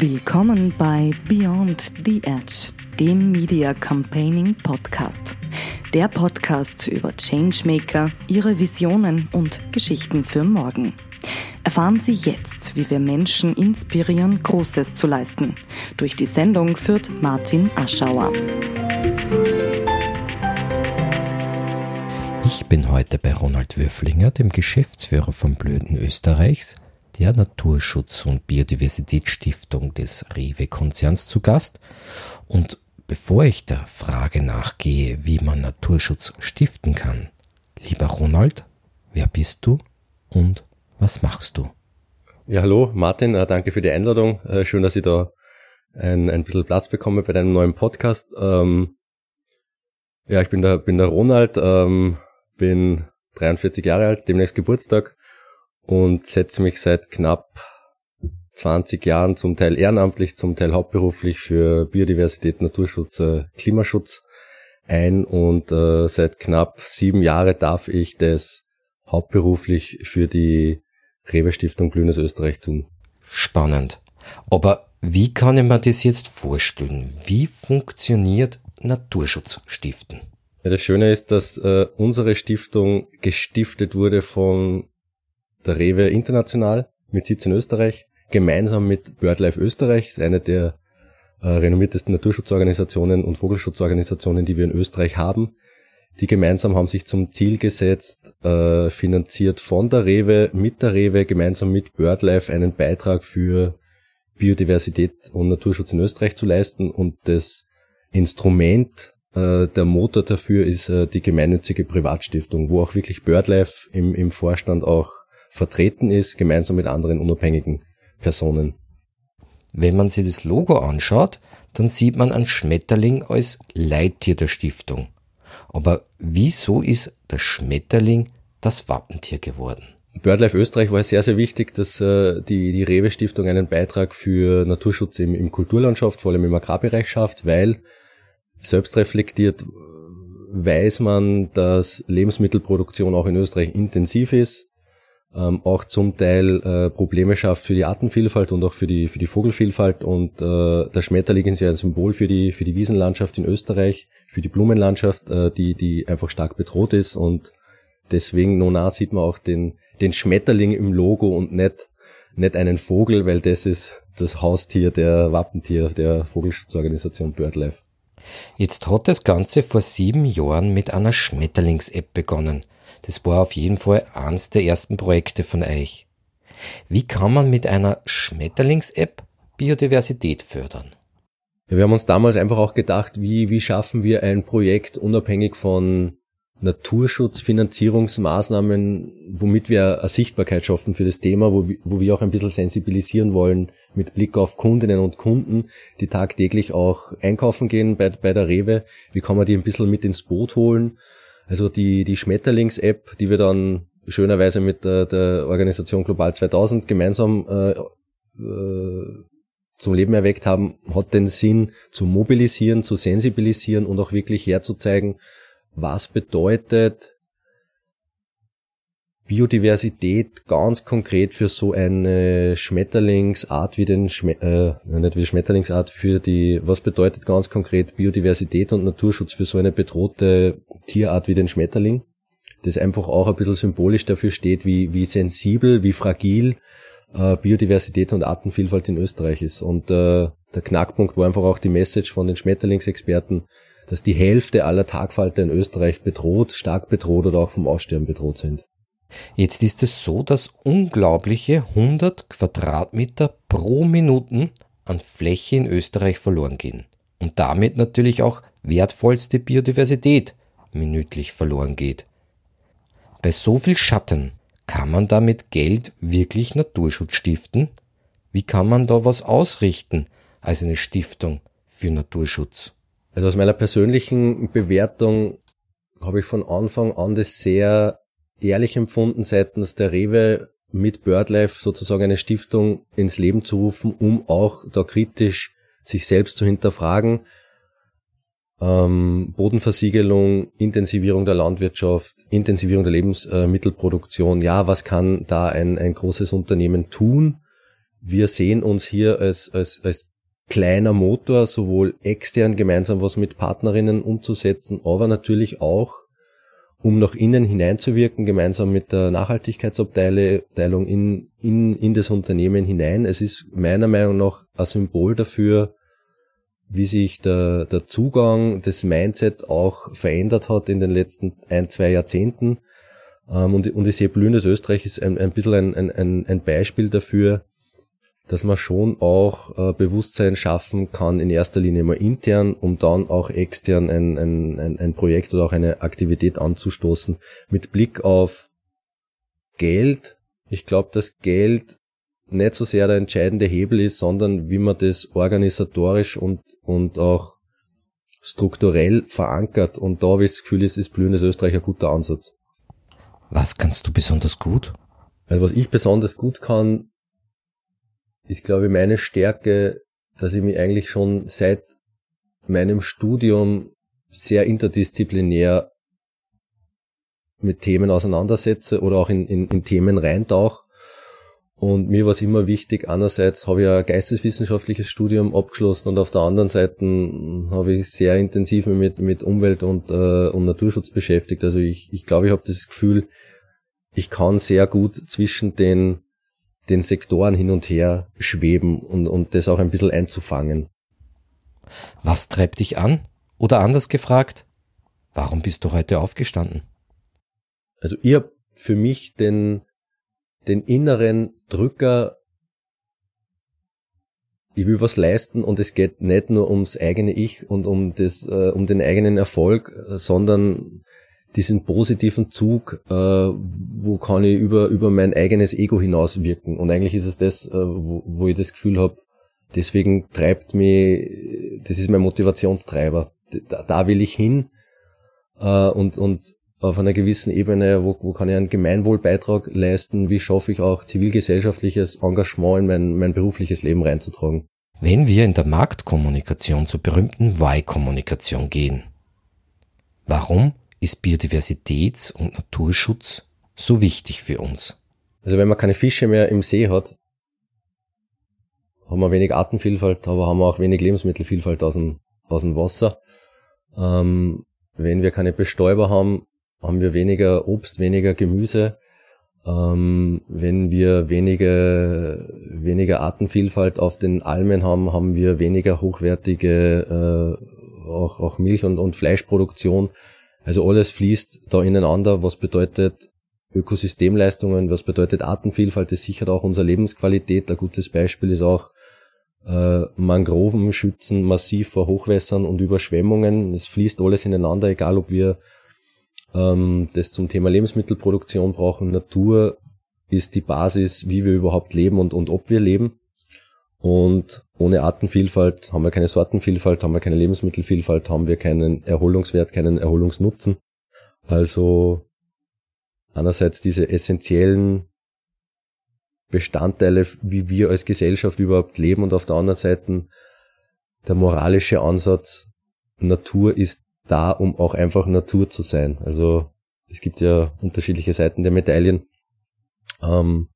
Willkommen bei Beyond the Edge, dem Media Campaigning Podcast. Der Podcast über Changemaker, ihre Visionen und Geschichten für morgen. Erfahren Sie jetzt, wie wir Menschen inspirieren, Großes zu leisten. Durch die Sendung führt Martin Aschauer. Ich bin heute bei Ronald Würflinger, dem Geschäftsführer von Blöden Österreichs, der Naturschutz- und Biodiversitätsstiftung des Rewe-Konzerns zu Gast. Und bevor ich der Frage nachgehe, wie man Naturschutz stiften kann, lieber Ronald, wer bist du und was machst du? Ja, hallo Martin, äh, danke für die Einladung. Äh, schön, dass ich da ein, ein bisschen Platz bekomme bei deinem neuen Podcast. Ähm, ja, ich bin der, bin der Ronald, ähm, bin 43 Jahre alt, demnächst Geburtstag und setze mich seit knapp 20 Jahren zum Teil ehrenamtlich, zum Teil hauptberuflich für Biodiversität, Naturschutz, äh, Klimaschutz ein und äh, seit knapp sieben Jahren darf ich das hauptberuflich für die Rewe Stiftung Glühnes Österreich tun. Spannend. Aber wie kann ich mir das jetzt vorstellen? Wie funktioniert Naturschutz stiften? Ja, das Schöne ist, dass äh, unsere Stiftung gestiftet wurde von der Rewe International mit Sitz in Österreich, gemeinsam mit BirdLife Österreich, ist eine der äh, renommiertesten Naturschutzorganisationen und Vogelschutzorganisationen, die wir in Österreich haben. Die gemeinsam haben sich zum Ziel gesetzt, äh, finanziert von der Rewe, mit der Rewe, gemeinsam mit BirdLife einen Beitrag für Biodiversität und Naturschutz in Österreich zu leisten. Und das Instrument, äh, der Motor dafür ist äh, die gemeinnützige Privatstiftung, wo auch wirklich BirdLife im, im Vorstand auch vertreten ist, gemeinsam mit anderen unabhängigen Personen. Wenn man sich das Logo anschaut, dann sieht man einen Schmetterling als Leittier der Stiftung. Aber wieso ist der Schmetterling das Wappentier geworden? BirdLife Österreich war sehr, sehr wichtig, dass äh, die, die Rewe Stiftung einen Beitrag für Naturschutz im, im Kulturlandschaft, vor allem im Agrarbereich schafft, weil selbstreflektiert weiß man, dass Lebensmittelproduktion auch in Österreich intensiv ist ähm, auch zum Teil äh, Probleme schafft für die Artenvielfalt und auch für die für die Vogelvielfalt und äh, der Schmetterling ist ja ein Symbol für die für die Wiesenlandschaft in Österreich, für die Blumenlandschaft, äh, die die einfach stark bedroht ist und deswegen nona sieht man auch den den Schmetterling im Logo und nicht nicht einen Vogel, weil das ist das Haustier, der Wappentier der Vogelschutzorganisation BirdLife. Jetzt hat das Ganze vor sieben Jahren mit einer Schmetterlings-App begonnen. Das war auf jeden Fall eins der ersten Projekte von euch. Wie kann man mit einer Schmetterlings-App Biodiversität fördern? wir haben uns damals einfach auch gedacht, wie, wie schaffen wir ein Projekt unabhängig von Naturschutzfinanzierungsmaßnahmen, womit wir eine Sichtbarkeit schaffen für das Thema, wo, wo wir auch ein bisschen sensibilisieren wollen mit Blick auf Kundinnen und Kunden, die tagtäglich auch einkaufen gehen bei, bei der Rewe. Wie kann man die ein bisschen mit ins Boot holen? Also die, die Schmetterlings-App, die wir dann schönerweise mit der, der Organisation Global 2000 gemeinsam äh, äh, zum Leben erweckt haben, hat den Sinn zu mobilisieren, zu sensibilisieren und auch wirklich herzuzeigen, was bedeutet Biodiversität ganz konkret für so eine Schmetterlingsart wie den Schme äh, nicht wie Schmetterlingsart für die was bedeutet ganz konkret Biodiversität und Naturschutz für so eine bedrohte Tierart wie den Schmetterling das einfach auch ein bisschen symbolisch dafür steht wie wie sensibel wie fragil äh, Biodiversität und Artenvielfalt in Österreich ist und äh, der Knackpunkt war einfach auch die Message von den Schmetterlingsexperten dass die Hälfte aller Tagfalter in Österreich bedroht, stark bedroht oder auch vom Aussterben bedroht sind. Jetzt ist es so, dass unglaubliche 100 Quadratmeter pro Minuten an Fläche in Österreich verloren gehen. Und damit natürlich auch wertvollste Biodiversität minütlich verloren geht. Bei so viel Schatten kann man da mit Geld wirklich Naturschutz stiften? Wie kann man da was ausrichten als eine Stiftung für Naturschutz? Also aus meiner persönlichen Bewertung habe ich von Anfang an das sehr ehrlich empfunden seitens der Rewe mit BirdLife sozusagen eine Stiftung ins Leben zu rufen, um auch da kritisch sich selbst zu hinterfragen. Ähm, Bodenversiegelung, Intensivierung der Landwirtschaft, Intensivierung der Lebensmittelproduktion. Ja, was kann da ein, ein großes Unternehmen tun? wir sehen uns hier als, als, als kleiner Motor, sowohl extern gemeinsam was mit Partnerinnen umzusetzen, aber natürlich auch, um nach innen hineinzuwirken, gemeinsam mit der Nachhaltigkeitsabteilung in, in, in das Unternehmen hinein. Es ist meiner Meinung nach ein Symbol dafür, wie sich der, der Zugang, das Mindset auch verändert hat in den letzten ein, zwei Jahrzehnten. Ähm, und, und ich sehe blühendes Österreich ist ein, ein bisschen ein, ein, ein Beispiel dafür, dass man schon auch äh, Bewusstsein schaffen kann, in erster Linie mal intern, um dann auch extern ein, ein, ein, ein Projekt oder auch eine Aktivität anzustoßen. Mit Blick auf Geld. Ich glaube, dass Geld nicht so sehr der entscheidende Hebel ist, sondern wie man das organisatorisch und, und auch strukturell verankert. Und da habe ich das Gefühl, es ist blühendes Österreich ein guter Ansatz. Was kannst du besonders gut? Also was ich besonders gut kann, ist, glaube ich, meine Stärke, dass ich mich eigentlich schon seit meinem Studium sehr interdisziplinär mit Themen auseinandersetze oder auch in, in, in Themen reintauche und mir war es immer wichtig, einerseits habe ich ein geisteswissenschaftliches Studium abgeschlossen und auf der anderen Seite habe ich sehr intensiv mit, mit Umwelt und, äh, und Naturschutz beschäftigt. Also ich, ich glaube, ich habe das Gefühl, ich kann sehr gut zwischen den, den Sektoren hin und her schweben und, und das auch ein bisschen einzufangen. Was treibt dich an? Oder anders gefragt, warum bist du heute aufgestanden? Also ich habe für mich den, den inneren Drücker, ich will was leisten und es geht nicht nur ums eigene Ich und um das, äh, um den eigenen Erfolg, sondern diesen positiven Zug, äh, wo kann ich über, über mein eigenes Ego hinaus wirken. Und eigentlich ist es das, äh, wo, wo ich das Gefühl habe, deswegen treibt mich, das ist mein Motivationstreiber. Da, da will ich hin. Äh, und, und auf einer gewissen Ebene, wo, wo kann ich einen Gemeinwohlbeitrag leisten, wie schaffe ich auch zivilgesellschaftliches Engagement in mein, mein berufliches Leben reinzutragen. Wenn wir in der Marktkommunikation zur berühmten Y-Kommunikation gehen, warum ist Biodiversitäts- und Naturschutz so wichtig für uns? Also wenn man keine Fische mehr im See hat, haben wir wenig Artenvielfalt, aber haben wir auch wenig Lebensmittelvielfalt aus dem, aus dem Wasser. Ähm, wenn wir keine Bestäuber haben, haben wir weniger Obst, weniger Gemüse. Ähm, wenn wir weniger, weniger Artenvielfalt auf den Almen haben, haben wir weniger hochwertige äh, auch, auch Milch- und, und Fleischproduktion. Also alles fließt da ineinander, was bedeutet Ökosystemleistungen, was bedeutet Artenvielfalt, das sichert auch unsere Lebensqualität. Ein gutes Beispiel ist auch äh, Mangroven schützen massiv vor Hochwässern und Überschwemmungen. Es fließt alles ineinander, egal ob wir ähm, das zum Thema Lebensmittelproduktion brauchen. Natur ist die Basis, wie wir überhaupt leben und, und ob wir leben. Und ohne Artenvielfalt haben wir keine Sortenvielfalt, haben wir keine Lebensmittelvielfalt, haben wir keinen Erholungswert, keinen Erholungsnutzen. Also einerseits diese essentiellen Bestandteile, wie wir als Gesellschaft überhaupt leben und auf der anderen Seite der moralische Ansatz, Natur ist da, um auch einfach Natur zu sein. Also es gibt ja unterschiedliche Seiten der Medaillen. Ähm,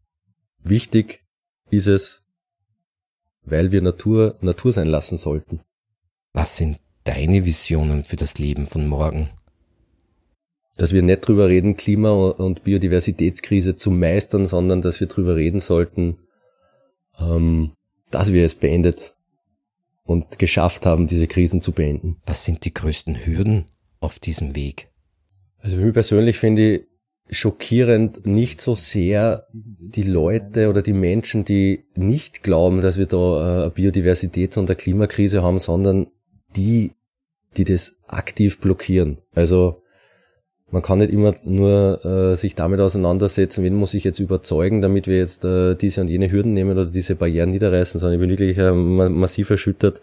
wichtig ist es, weil wir Natur Natur sein lassen sollten. Was sind deine Visionen für das Leben von morgen? Dass wir nicht drüber reden, Klima- und Biodiversitätskrise zu meistern, sondern dass wir drüber reden sollten, ähm, dass wir es beendet und geschafft haben, diese Krisen zu beenden. Was sind die größten Hürden auf diesem Weg? Also für mich persönlich finde ich schockierend nicht so sehr die Leute oder die Menschen, die nicht glauben, dass wir da äh, eine Biodiversität und eine Klimakrise haben, sondern die, die das aktiv blockieren. Also man kann nicht immer nur äh, sich damit auseinandersetzen, wen muss ich jetzt überzeugen, damit wir jetzt äh, diese und jene Hürden nehmen oder diese Barrieren niederreißen, sondern ich bin wirklich äh, massiv erschüttert,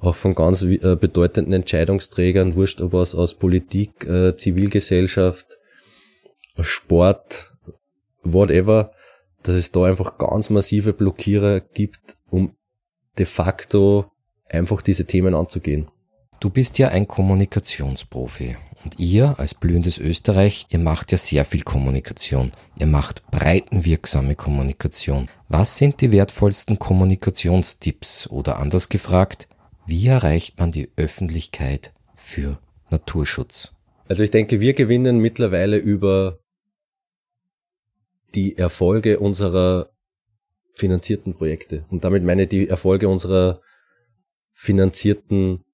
auch von ganz äh, bedeutenden Entscheidungsträgern, wurscht ob aus, aus Politik, äh, Zivilgesellschaft, Sport, whatever, dass es da einfach ganz massive Blockierer gibt, um de facto einfach diese Themen anzugehen. Du bist ja ein Kommunikationsprofi Und ihr als blühendes Österreich, ihr macht ja sehr viel Kommunikation. Ihr macht breitenwirksame Kommunikation. Was sind die wertvollsten Kommunikationstipps? Oder anders gefragt, wie erreicht man die Öffentlichkeit für Naturschutz? Also ich denke, wir gewinnen mittlerweile über die Erfolge unserer finanzierten Projekte. Und damit meine ich die Erfolge unserer finanzierten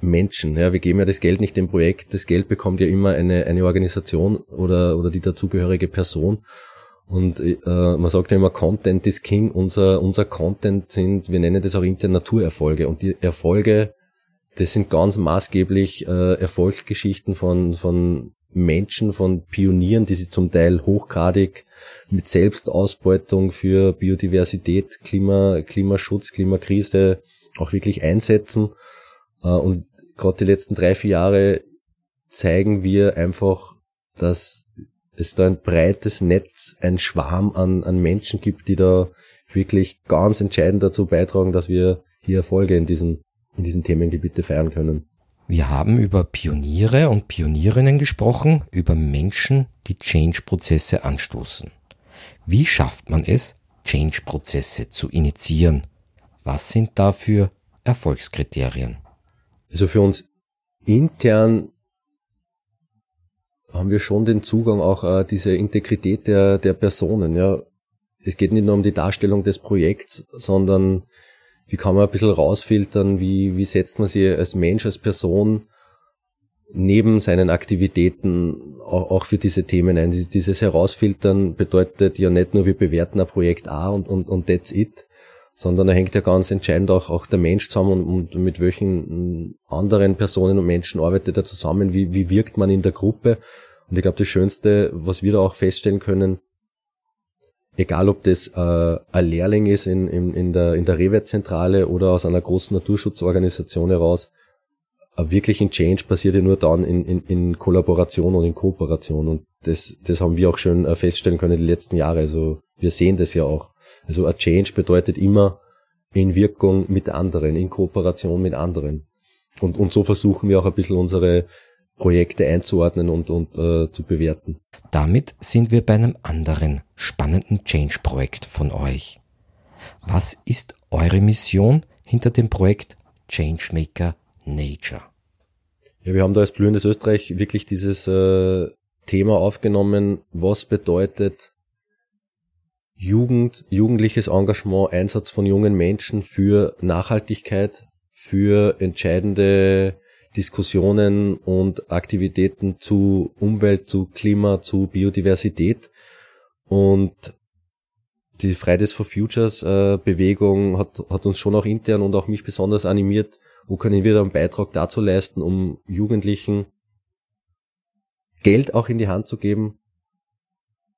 Menschen. Ja, wir geben ja das Geld nicht dem Projekt, das Geld bekommt ja immer eine, eine Organisation oder, oder die dazugehörige Person. Und äh, man sagt ja immer, Content is King. Unser, unser Content sind, wir nennen das auch intern Naturerfolge. Und die Erfolge, das sind ganz maßgeblich äh, Erfolgsgeschichten von, von Menschen, von Pionieren, die sich zum Teil hochgradig mit Selbstausbeutung für Biodiversität, Klima, Klimaschutz, Klimakrise auch wirklich einsetzen. Äh, und gerade die letzten drei, vier Jahre zeigen wir einfach, dass es da ein breites Netz, ein Schwarm an, an Menschen gibt, die da wirklich ganz entscheidend dazu beitragen, dass wir hier Erfolge in diesen, in diesen Themengebiete feiern können. Wir haben über Pioniere und Pionierinnen gesprochen, über Menschen, die Change-Prozesse anstoßen. Wie schafft man es, Change-Prozesse zu initiieren? Was sind dafür Erfolgskriterien? Also für uns intern haben wir schon den Zugang auch äh, diese Integrität der, der Personen. Ja, es geht nicht nur um die Darstellung des Projekts, sondern wie kann man ein bisschen rausfiltern, wie, wie setzt man sich als Mensch, als Person neben seinen Aktivitäten auch, auch für diese Themen ein. Dieses Herausfiltern bedeutet ja nicht nur, wir bewerten ein Projekt A und, und, und that's it, sondern da hängt ja ganz entscheidend auch, auch der Mensch zusammen und, und mit welchen anderen Personen und Menschen arbeitet er zusammen, wie, wie wirkt man in der Gruppe. Und ich glaube, das Schönste, was wir da auch feststellen können, egal ob das äh, ein Lehrling ist in, in, in der, in der Rewe-Zentrale oder aus einer großen Naturschutzorganisation heraus, ein wirklichen Change passiert ja nur dann in, in, in Kollaboration und in Kooperation. Und das, das haben wir auch schön äh, feststellen können die letzten Jahre. Also wir sehen das ja auch. Also ein Change bedeutet immer in Wirkung mit anderen, in Kooperation mit anderen. Und, und so versuchen wir auch ein bisschen unsere Projekte einzuordnen und, und äh, zu bewerten. Damit sind wir bei einem anderen spannenden Change-Projekt von euch. Was ist eure Mission hinter dem Projekt Changemaker Nature? Ja, wir haben da als blühendes Österreich wirklich dieses äh, Thema aufgenommen, was bedeutet Jugend, jugendliches Engagement, Einsatz von jungen Menschen für Nachhaltigkeit, für entscheidende Diskussionen und Aktivitäten zu Umwelt, zu Klima, zu Biodiversität. Und die Fridays for Futures äh, Bewegung hat, hat uns schon auch intern und auch mich besonders animiert, wo können wir da einen Beitrag dazu leisten, um Jugendlichen Geld auch in die Hand zu geben,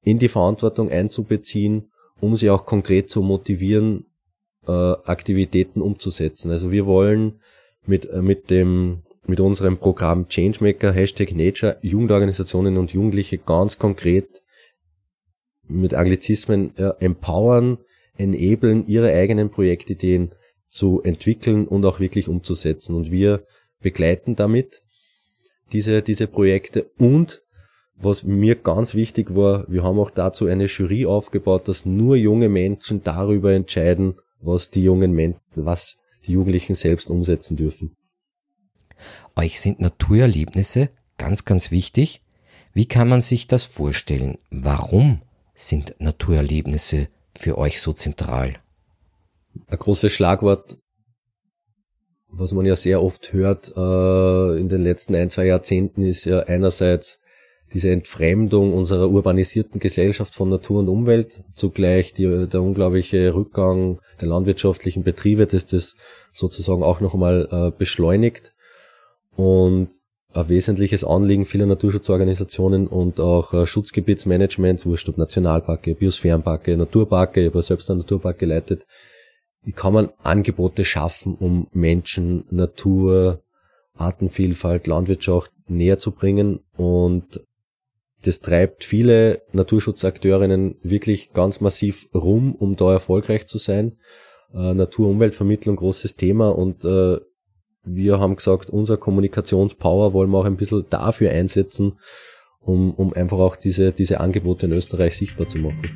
in die Verantwortung einzubeziehen, um sie auch konkret zu motivieren, äh, Aktivitäten umzusetzen. Also wir wollen mit, äh, mit dem mit unserem Programm Changemaker, Hashtag Nature, Jugendorganisationen und Jugendliche ganz konkret mit Anglizismen ja, empowern, enablen, ihre eigenen Projektideen zu entwickeln und auch wirklich umzusetzen. Und wir begleiten damit diese, diese Projekte und was mir ganz wichtig war, wir haben auch dazu eine Jury aufgebaut, dass nur junge Menschen darüber entscheiden, was die jungen Menschen, was die Jugendlichen selbst umsetzen dürfen. Euch sind Naturerlebnisse ganz, ganz wichtig. Wie kann man sich das vorstellen? Warum sind Naturerlebnisse für euch so zentral? Ein großes Schlagwort, was man ja sehr oft hört äh, in den letzten ein, zwei Jahrzehnten, ist ja einerseits diese Entfremdung unserer urbanisierten Gesellschaft von Natur und Umwelt, zugleich die, der unglaubliche Rückgang der landwirtschaftlichen Betriebe, das das sozusagen auch noch einmal äh, beschleunigt. Und ein wesentliches Anliegen vieler Naturschutzorganisationen und auch äh, Schutzgebietsmanagements, wurscht ob Nationalparke, Biosphärenparke, Naturparke, ich habe selbst einen Naturpark geleitet, wie kann man Angebote schaffen, um Menschen, Natur, Artenvielfalt, Landwirtschaft näher zu bringen und das treibt viele Naturschutzakteurinnen wirklich ganz massiv rum, um da erfolgreich zu sein. Äh, Natur-Umweltvermittlung großes Thema und äh, wir haben gesagt, unser Kommunikationspower wollen wir auch ein bisschen dafür einsetzen, um, um einfach auch diese, diese Angebote in Österreich sichtbar zu machen.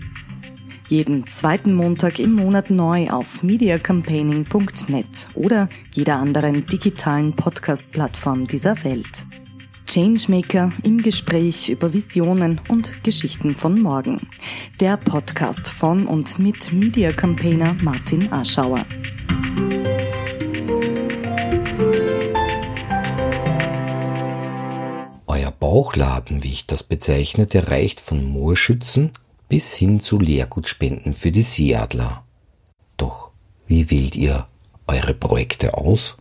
Jeden zweiten Montag im Monat neu auf mediacampaigning.net oder jeder anderen digitalen Podcast-Plattform dieser Welt. Changemaker im Gespräch über Visionen und Geschichten von morgen. Der Podcast von und mit Media Campaigner Martin Aschauer. Bauchladen, wie ich das bezeichne, der reicht von Moorschützen bis hin zu Lehrgutspenden für die Seeadler. Doch wie wählt ihr eure Projekte aus?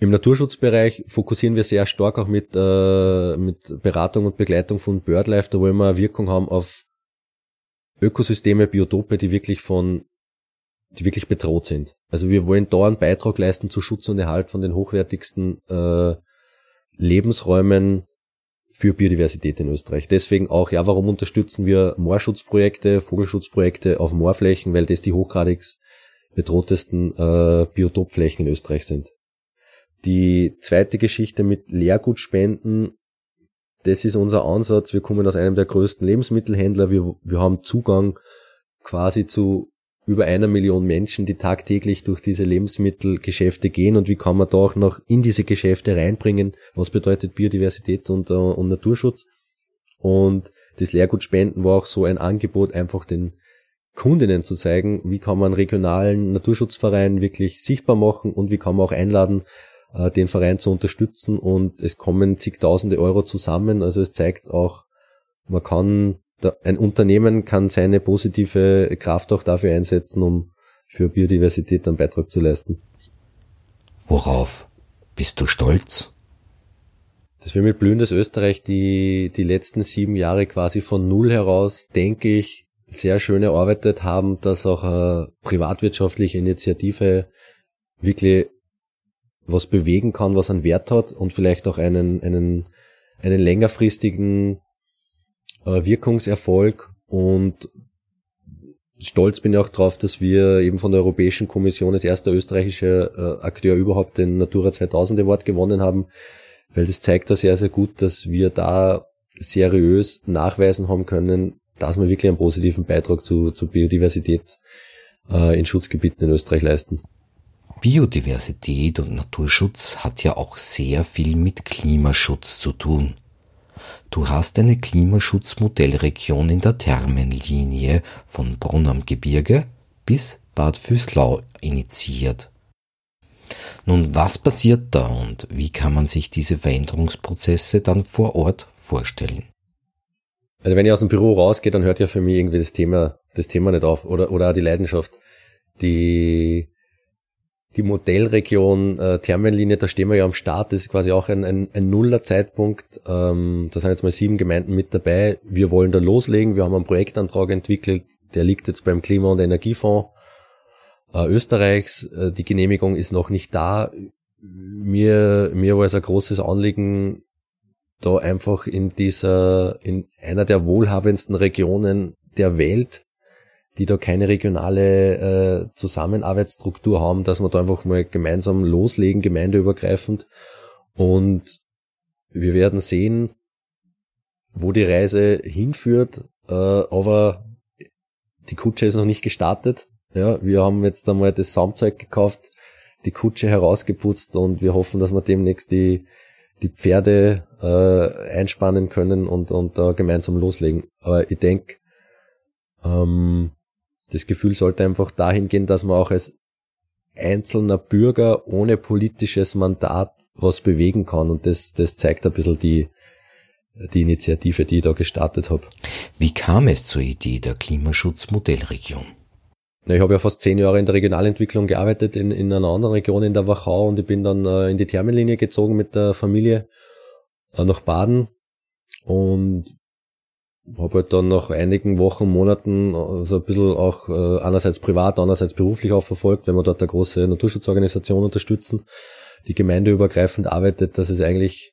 Im Naturschutzbereich fokussieren wir sehr stark auch mit, äh, mit Beratung und Begleitung von BirdLife. Da wollen wir eine Wirkung haben auf Ökosysteme, Biotope, die wirklich von, die wirklich bedroht sind. Also wir wollen da einen Beitrag leisten zu Schutz und Erhalt von den hochwertigsten äh, Lebensräumen für Biodiversität in Österreich. Deswegen auch, ja, warum unterstützen wir Moorschutzprojekte, Vogelschutzprojekte auf Moorflächen, weil das die hochgradig bedrohtesten äh, Biotopflächen in Österreich sind. Die zweite Geschichte mit Leergutspenden, das ist unser Ansatz. Wir kommen aus einem der größten Lebensmittelhändler. Wir, wir haben Zugang quasi zu über einer Million Menschen, die tagtäglich durch diese Lebensmittelgeschäfte gehen und wie kann man da auch noch in diese Geschäfte reinbringen, was bedeutet Biodiversität und, uh, und Naturschutz. Und das Leergutspenden war auch so ein Angebot, einfach den Kundinnen zu zeigen, wie kann man regionalen Naturschutzverein wirklich sichtbar machen und wie kann man auch einladen, äh, den Verein zu unterstützen und es kommen zigtausende Euro zusammen. Also es zeigt auch, man kann, ein Unternehmen kann seine positive Kraft auch dafür einsetzen, um für Biodiversität einen Beitrag zu leisten. Worauf bist du stolz? Dass wir mit Blühendes Österreich die, die letzten sieben Jahre quasi von Null heraus, denke ich, sehr schön erarbeitet haben, dass auch eine privatwirtschaftliche Initiative wirklich was bewegen kann, was einen Wert hat und vielleicht auch einen, einen, einen längerfristigen Wirkungserfolg und stolz bin ich auch drauf, dass wir eben von der Europäischen Kommission als erster österreichischer äh, Akteur überhaupt den Natura 2000 Award gewonnen haben, weil das zeigt da sehr, sehr gut, dass wir da seriös nachweisen haben können, dass wir wirklich einen positiven Beitrag zu, zu Biodiversität äh, in Schutzgebieten in Österreich leisten. Biodiversität und Naturschutz hat ja auch sehr viel mit Klimaschutz zu tun. Du hast eine Klimaschutzmodellregion in der Thermenlinie von Brunn am Gebirge bis Bad Füßlau initiiert. Nun, was passiert da und wie kann man sich diese Veränderungsprozesse dann vor Ort vorstellen? Also wenn ich aus dem Büro rausgehe, dann hört ja für mich irgendwie das Thema, das Thema nicht auf oder, oder auch die Leidenschaft. Die, die Modellregion äh, Thermenlinie, da stehen wir ja am Start, das ist quasi auch ein, ein, ein Nuller-Zeitpunkt. Ähm, da sind jetzt mal sieben Gemeinden mit dabei. Wir wollen da loslegen. Wir haben einen Projektantrag entwickelt, der liegt jetzt beim Klima- und Energiefonds äh, Österreichs. Äh, die Genehmigung ist noch nicht da. Mir, mir war es ein großes Anliegen, da einfach in dieser, in einer der wohlhabendsten Regionen der Welt die da keine regionale äh, Zusammenarbeitsstruktur haben, dass wir da einfach mal gemeinsam loslegen, gemeindeübergreifend. Und wir werden sehen, wo die Reise hinführt, äh, aber die Kutsche ist noch nicht gestartet. Ja, wir haben jetzt einmal das Saumzeug gekauft, die Kutsche herausgeputzt und wir hoffen, dass wir demnächst die, die Pferde äh, einspannen können und, und da gemeinsam loslegen. Aber ich denke, ähm, das Gefühl sollte einfach dahin gehen, dass man auch als einzelner Bürger ohne politisches Mandat was bewegen kann. Und das, das zeigt ein bisschen die, die Initiative, die ich da gestartet habe. Wie kam es zur Idee der Klimaschutzmodellregion? Ich habe ja fast zehn Jahre in der Regionalentwicklung gearbeitet in, in einer anderen Region in der Wachau und ich bin dann äh, in die Thermenlinie gezogen mit der Familie äh, nach Baden und habe halt dann nach einigen Wochen, Monaten so ein bisschen auch äh, einerseits privat, andererseits beruflich auch verfolgt, wenn wir dort eine große Naturschutzorganisation unterstützen, die gemeindeübergreifend arbeitet, dass es eigentlich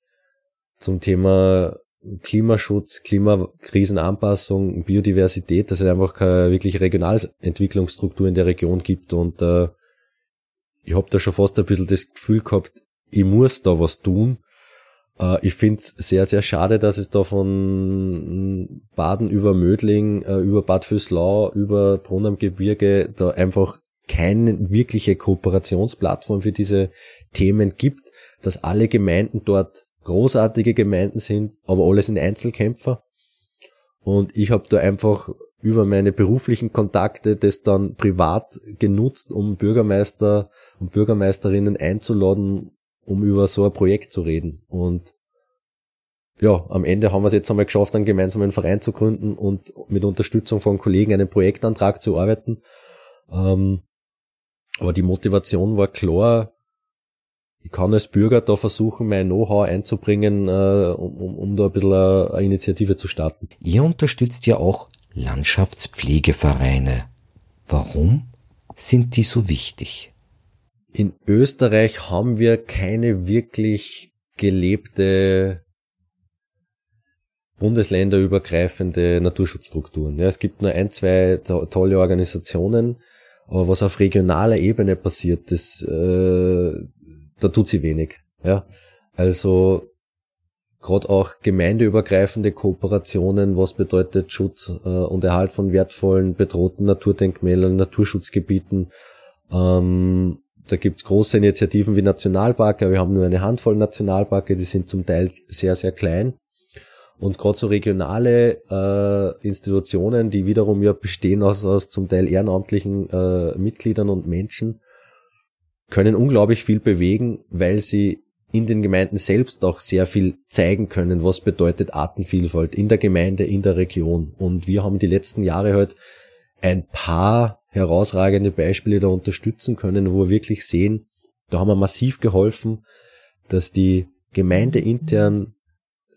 zum Thema Klimaschutz, Klimakrisenanpassung, Biodiversität, dass es einfach keine wirklich Regionalentwicklungsstruktur in der Region gibt und äh, ich habe da schon fast ein bisschen das Gefühl gehabt, ich muss da was tun. Äh, ich finde es sehr, sehr schade, dass es da von Baden über Mödling, äh, über Bad Füßlau, über Brunn am Gebirge da einfach keine wirkliche Kooperationsplattform für diese Themen gibt, dass alle Gemeinden dort großartige Gemeinden sind, aber alles in Einzelkämpfer. Und ich habe da einfach über meine beruflichen Kontakte das dann privat genutzt, um Bürgermeister und Bürgermeisterinnen einzuladen, um über so ein Projekt zu reden. Und ja, am Ende haben wir es jetzt einmal geschafft, einen gemeinsamen Verein zu gründen und mit Unterstützung von Kollegen einen Projektantrag zu arbeiten. Ähm, aber die Motivation war klar, ich kann als Bürger da versuchen, mein Know-how einzubringen, äh, um, um, um da ein bisschen eine, eine Initiative zu starten. Ihr unterstützt ja auch Landschaftspflegevereine. Warum sind die so wichtig? In Österreich haben wir keine wirklich gelebte bundesländerübergreifende Naturschutzstrukturen. Ja, es gibt nur ein, zwei tolle Organisationen, aber was auf regionaler Ebene passiert, das, äh, da tut sie wenig. Ja, also gerade auch gemeindeübergreifende Kooperationen, was bedeutet Schutz äh, und Erhalt von wertvollen, bedrohten Naturdenkmälern, Naturschutzgebieten. Ähm, da gibt's große Initiativen wie Nationalparke, wir haben nur eine Handvoll Nationalparke, die sind zum Teil sehr, sehr klein. Und gerade so regionale äh, Institutionen, die wiederum ja bestehen aus, aus zum Teil ehrenamtlichen äh, Mitgliedern und Menschen, können unglaublich viel bewegen, weil sie in den Gemeinden selbst auch sehr viel zeigen können, was bedeutet Artenvielfalt in der Gemeinde, in der Region. Und wir haben die letzten Jahre halt ein paar herausragende Beispiele da unterstützen können, wo wir wirklich sehen, da haben wir massiv geholfen, dass die Gemeinde intern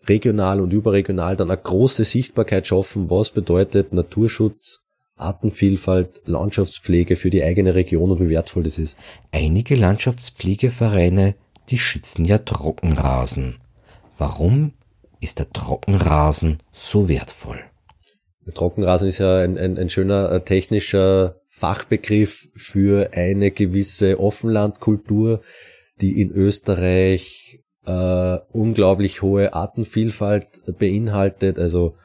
regional und überregional dann eine große Sichtbarkeit schaffen, was bedeutet Naturschutz, Artenvielfalt, Landschaftspflege für die eigene Region und wie wertvoll das ist. Einige Landschaftspflegevereine, die schützen ja Trockenrasen. Warum ist der Trockenrasen so wertvoll? Trockenrasen ist ja ein, ein, ein schöner äh, technischer Fachbegriff für eine gewisse Offenlandkultur, die in Österreich äh, unglaublich hohe Artenvielfalt beinhaltet, also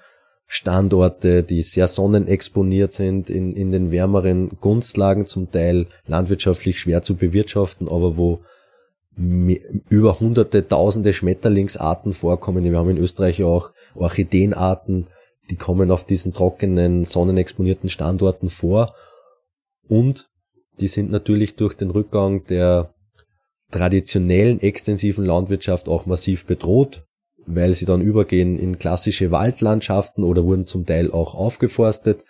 Standorte, die sehr sonnenexponiert sind, in, in den wärmeren Gunstlagen zum Teil landwirtschaftlich schwer zu bewirtschaften, aber wo über hunderte, tausende Schmetterlingsarten vorkommen. Wir haben in Österreich auch Orchideenarten, die kommen auf diesen trockenen, sonnenexponierten Standorten vor. Und die sind natürlich durch den Rückgang der traditionellen extensiven Landwirtschaft auch massiv bedroht, weil sie dann übergehen in klassische Waldlandschaften oder wurden zum Teil auch aufgeforstet.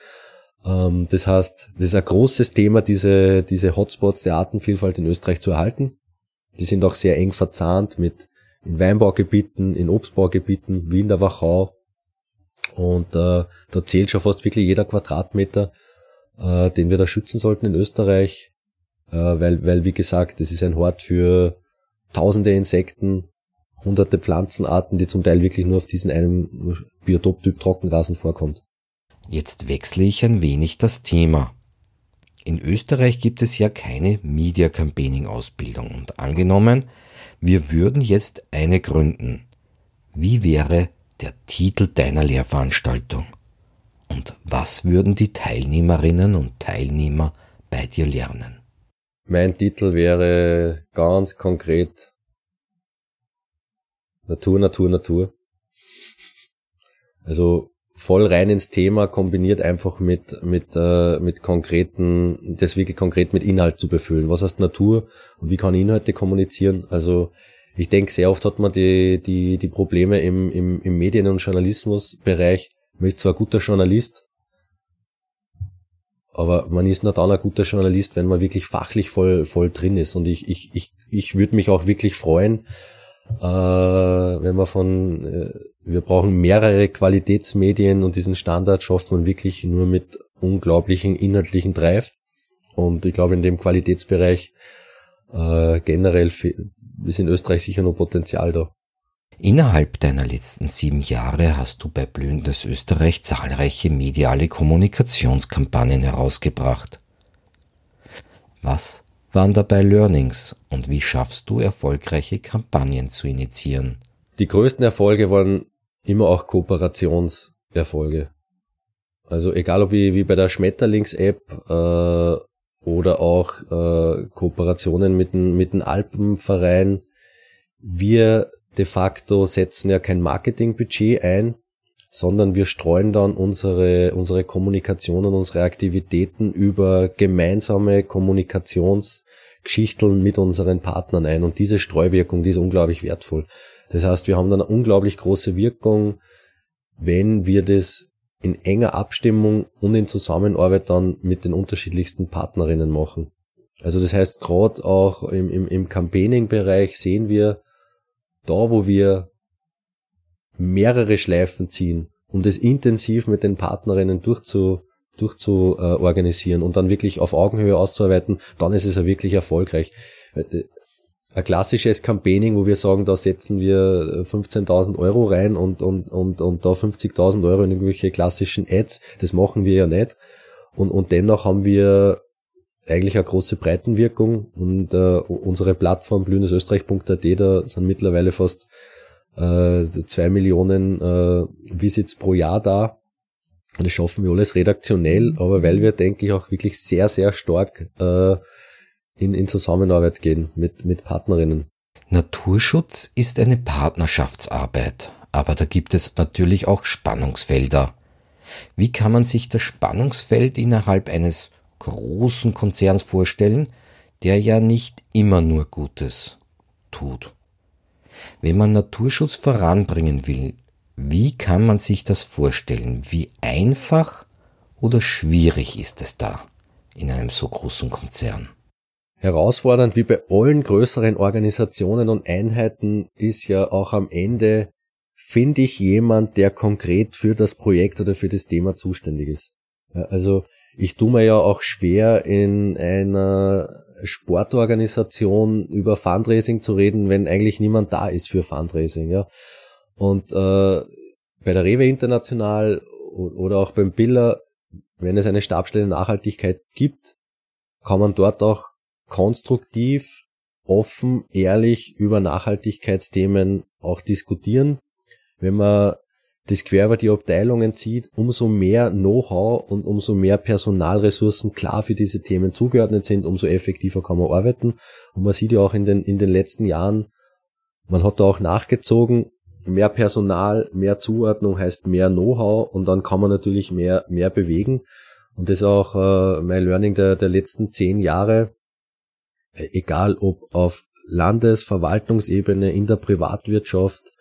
Ähm, das heißt, das ist ein großes Thema, diese, diese Hotspots der Artenvielfalt in Österreich zu erhalten. Die sind auch sehr eng verzahnt mit in Weinbaugebieten, in Obstbaugebieten, wie in der Wachau. Und äh, da zählt schon fast wirklich jeder Quadratmeter, äh, den wir da schützen sollten in Österreich äh, weil, weil wie gesagt, das ist ein Hort für tausende Insekten, hunderte Pflanzenarten, die zum Teil wirklich nur auf diesen einen Biotoptyp Trockenrasen vorkommt. Jetzt wechsle ich ein wenig das Thema. In Österreich gibt es ja keine Media Campaigning Ausbildung und angenommen, wir würden jetzt eine gründen. Wie wäre der Titel deiner Lehrveranstaltung? Und was würden die Teilnehmerinnen und Teilnehmer bei dir lernen? Mein Titel wäre ganz konkret Natur, Natur, Natur. Also voll rein ins Thema kombiniert einfach mit mit äh, mit konkreten das wirklich konkret mit Inhalt zu befüllen. Was heißt Natur und wie kann Inhalte kommunizieren? Also ich denke, sehr oft hat man die die die Probleme im im, im Medien- und Journalismusbereich. Man ist zwar guter Journalist, aber man ist nur dann ein guter Journalist, wenn man wirklich fachlich voll, voll drin ist. Und ich, ich, ich, ich würde mich auch wirklich freuen, äh, wenn man von, äh, wir brauchen mehrere Qualitätsmedien und diesen Standard schafft man wirklich nur mit unglaublichen inhaltlichen Drive. Und ich glaube, in dem Qualitätsbereich äh, generell ist in Österreich sicher noch Potenzial da. Innerhalb deiner letzten sieben Jahre hast du bei Blühendes Österreich zahlreiche mediale Kommunikationskampagnen herausgebracht. Was waren dabei Learnings und wie schaffst du erfolgreiche Kampagnen zu initiieren? Die größten Erfolge waren immer auch Kooperationserfolge. Also egal ob wie, wie bei der Schmetterlings-App äh, oder auch äh, Kooperationen mit dem, mit dem Alpenverein. Wir de facto setzen ja kein Marketingbudget ein, sondern wir streuen dann unsere, unsere Kommunikation und unsere Aktivitäten über gemeinsame Kommunikationsgeschichten mit unseren Partnern ein. Und diese Streuwirkung, die ist unglaublich wertvoll. Das heißt, wir haben dann eine unglaublich große Wirkung, wenn wir das in enger Abstimmung und in Zusammenarbeit dann mit den unterschiedlichsten Partnerinnen machen. Also das heißt, gerade auch im, im, im Campaigning-Bereich sehen wir, da wo wir mehrere Schleifen ziehen, um das intensiv mit den Partnerinnen durchzu, durchzu äh, und dann wirklich auf Augenhöhe auszuarbeiten, dann ist es ja wirklich erfolgreich. Äh, ein klassisches Campaigning, wo wir sagen, da setzen wir 15.000 Euro rein und, und, und, und da 50.000 Euro in irgendwelche klassischen Ads, das machen wir ja nicht. Und, und dennoch haben wir eigentlich eine große Breitenwirkung und äh, unsere Plattform blühendesösterreich.at, da sind mittlerweile fast äh, zwei Millionen äh, Visits pro Jahr da. Und das schaffen wir alles redaktionell, aber weil wir, denke ich, auch wirklich sehr, sehr stark äh, in, in Zusammenarbeit gehen mit, mit Partnerinnen. Naturschutz ist eine Partnerschaftsarbeit, aber da gibt es natürlich auch Spannungsfelder. Wie kann man sich das Spannungsfeld innerhalb eines großen Konzerns vorstellen, der ja nicht immer nur Gutes tut? Wenn man Naturschutz voranbringen will, wie kann man sich das vorstellen? Wie einfach oder schwierig ist es da in einem so großen Konzern? Herausfordernd wie bei allen größeren Organisationen und Einheiten ist ja auch am Ende, finde ich jemand, der konkret für das Projekt oder für das Thema zuständig ist. Also ich tue mir ja auch schwer in einer Sportorganisation über Fundraising zu reden, wenn eigentlich niemand da ist für Fundraising, ja. Und äh, bei der Rewe International oder auch beim Biller, wenn es eine Stabstelle Nachhaltigkeit gibt, kann man dort auch konstruktiv, offen, ehrlich über Nachhaltigkeitsthemen auch diskutieren. Wenn man das quer über die Abteilungen zieht, umso mehr Know-how und umso mehr Personalressourcen klar für diese Themen zugeordnet sind, umso effektiver kann man arbeiten. Und man sieht ja auch in den, in den letzten Jahren, man hat da auch nachgezogen, mehr Personal, mehr Zuordnung heißt mehr Know-how und dann kann man natürlich mehr, mehr bewegen. Und das ist auch äh, mein Learning der, der letzten zehn Jahre, egal ob auf Landesverwaltungsebene, in der Privatwirtschaft,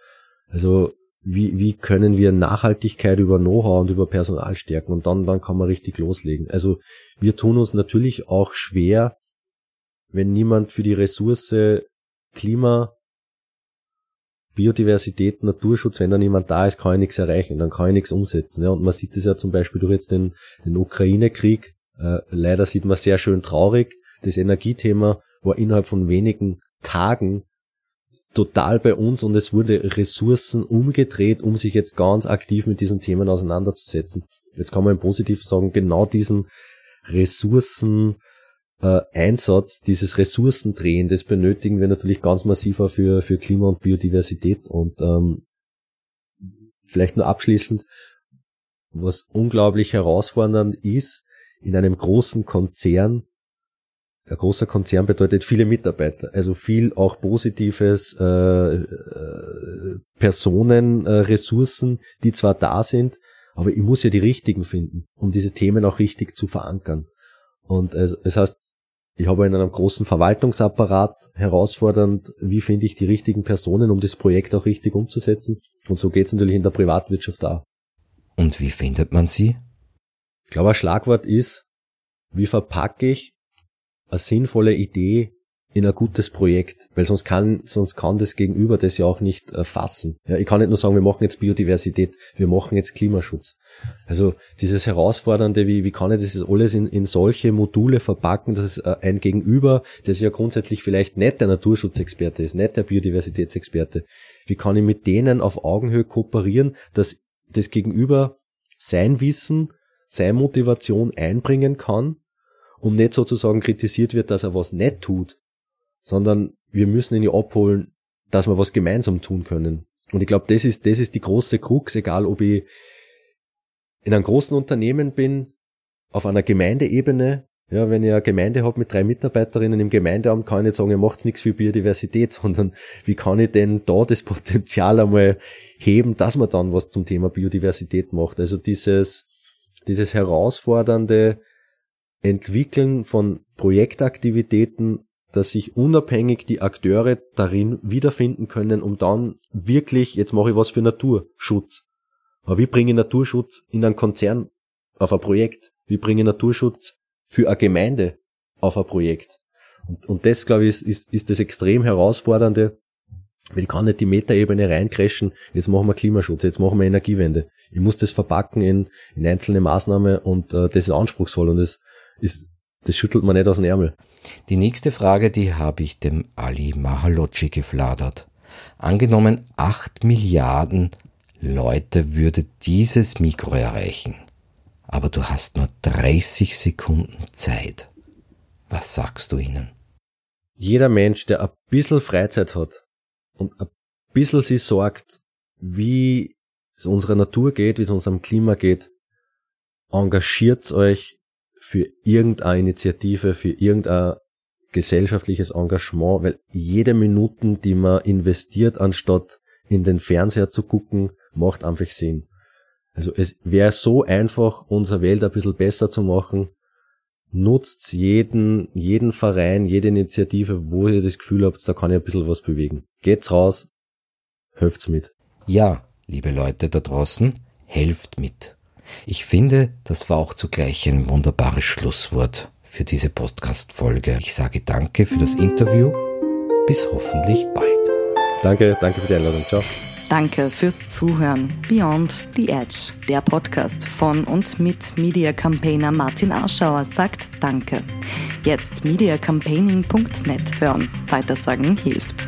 also wie, wie können wir Nachhaltigkeit über Know-how und über Personal stärken und dann, dann kann man richtig loslegen. Also wir tun uns natürlich auch schwer, wenn niemand für die Ressource Klima, Biodiversität, Naturschutz, wenn da niemand da ist, kann ich nichts erreichen, dann kann ich nichts umsetzen. Und man sieht das ja zum Beispiel durch jetzt den, den Ukraine-Krieg. Äh, leider sieht man sehr schön traurig. Das Energiethema war innerhalb von wenigen Tagen total bei uns und es wurde Ressourcen umgedreht, um sich jetzt ganz aktiv mit diesen Themen auseinanderzusetzen. Jetzt kann man im Positiven sagen, genau diesen Ressourcen äh, Einsatz, dieses Ressourcendrehen, das benötigen wir natürlich ganz massiver für, für Klima und Biodiversität und ähm, vielleicht nur abschließend, was unglaublich herausfordernd ist, in einem großen Konzern ein großer Konzern bedeutet viele Mitarbeiter, also viel auch positives äh, äh, Personen, äh, Ressourcen, die zwar da sind, aber ich muss ja die richtigen finden, um diese Themen auch richtig zu verankern. Und es, es heißt, ich habe in einem großen Verwaltungsapparat herausfordernd, wie finde ich die richtigen Personen, um das Projekt auch richtig umzusetzen. Und so geht es natürlich in der Privatwirtschaft auch. Und wie findet man sie? Ich glaube, ein Schlagwort ist, wie verpacke ich eine sinnvolle Idee in ein gutes Projekt, weil sonst kann, sonst kann das Gegenüber das ja auch nicht erfassen. Ja, ich kann nicht nur sagen, wir machen jetzt Biodiversität, wir machen jetzt Klimaschutz. Also dieses Herausfordernde, wie, wie kann ich das alles in, in solche Module verpacken, dass äh, ein Gegenüber, das ja grundsätzlich vielleicht nicht der Naturschutzexperte ist, nicht der Biodiversitätsexperte, wie kann ich mit denen auf Augenhöhe kooperieren, dass das Gegenüber sein Wissen, seine Motivation einbringen kann und nicht sozusagen kritisiert wird, dass er was nicht tut, sondern wir müssen ihn ja abholen, dass wir was gemeinsam tun können. Und ich glaube, das ist, das ist die große Krux, egal ob ich in einem großen Unternehmen bin, auf einer Gemeindeebene, ja, wenn ich eine Gemeinde habe mit drei Mitarbeiterinnen im Gemeindeamt, kann ich nicht sagen, ihr macht nichts für Biodiversität, sondern wie kann ich denn da das Potenzial einmal heben, dass man dann was zum Thema Biodiversität macht. Also dieses, dieses herausfordernde Entwickeln von Projektaktivitäten, dass sich unabhängig die Akteure darin wiederfinden können, um dann wirklich, jetzt mache ich was für Naturschutz. Aber wie bringe ich Naturschutz in einen Konzern auf ein Projekt? Wie bringe ich Naturschutz für eine Gemeinde auf ein Projekt? Und, und das, glaube ich, ist, ist, ist das extrem herausfordernde, weil ich kann nicht die Metaebene reincrashen, jetzt machen wir Klimaschutz, jetzt machen wir Energiewende. Ich muss das verpacken in, in einzelne Maßnahmen und äh, das ist anspruchsvoll und das ist, das schüttelt man nicht aus dem Ärmel. Die nächste Frage, die habe ich dem Ali Mahaloci gefladert. Angenommen, acht Milliarden Leute würde dieses Mikro erreichen, aber du hast nur 30 Sekunden Zeit. Was sagst du ihnen? Jeder Mensch, der ein bisschen Freizeit hat, und ein bisschen sich sorgt, wie es unserer Natur geht, wie es unserem Klima geht, engagiert euch für irgendeine Initiative, für irgendein gesellschaftliches Engagement, weil jede Minuten, die man investiert, anstatt in den Fernseher zu gucken, macht einfach Sinn. Also es wäre so einfach, unsere Welt ein bisschen besser zu machen. Nutzt jeden, jeden Verein, jede Initiative, wo ihr das Gefühl habt, da kann ich ein bisschen was bewegen. Geht's raus, helft's mit. Ja, liebe Leute da draußen, helft mit. Ich finde, das war auch zugleich ein wunderbares Schlusswort für diese Podcast-Folge. Ich sage danke für das Interview. Bis hoffentlich bald. Danke, danke für die Einladung. Ciao. Danke fürs Zuhören. Beyond the Edge, der Podcast von und mit Media Campaigner Martin Arschauer sagt Danke. Jetzt mediacampaigning.net hören. Weitersagen hilft.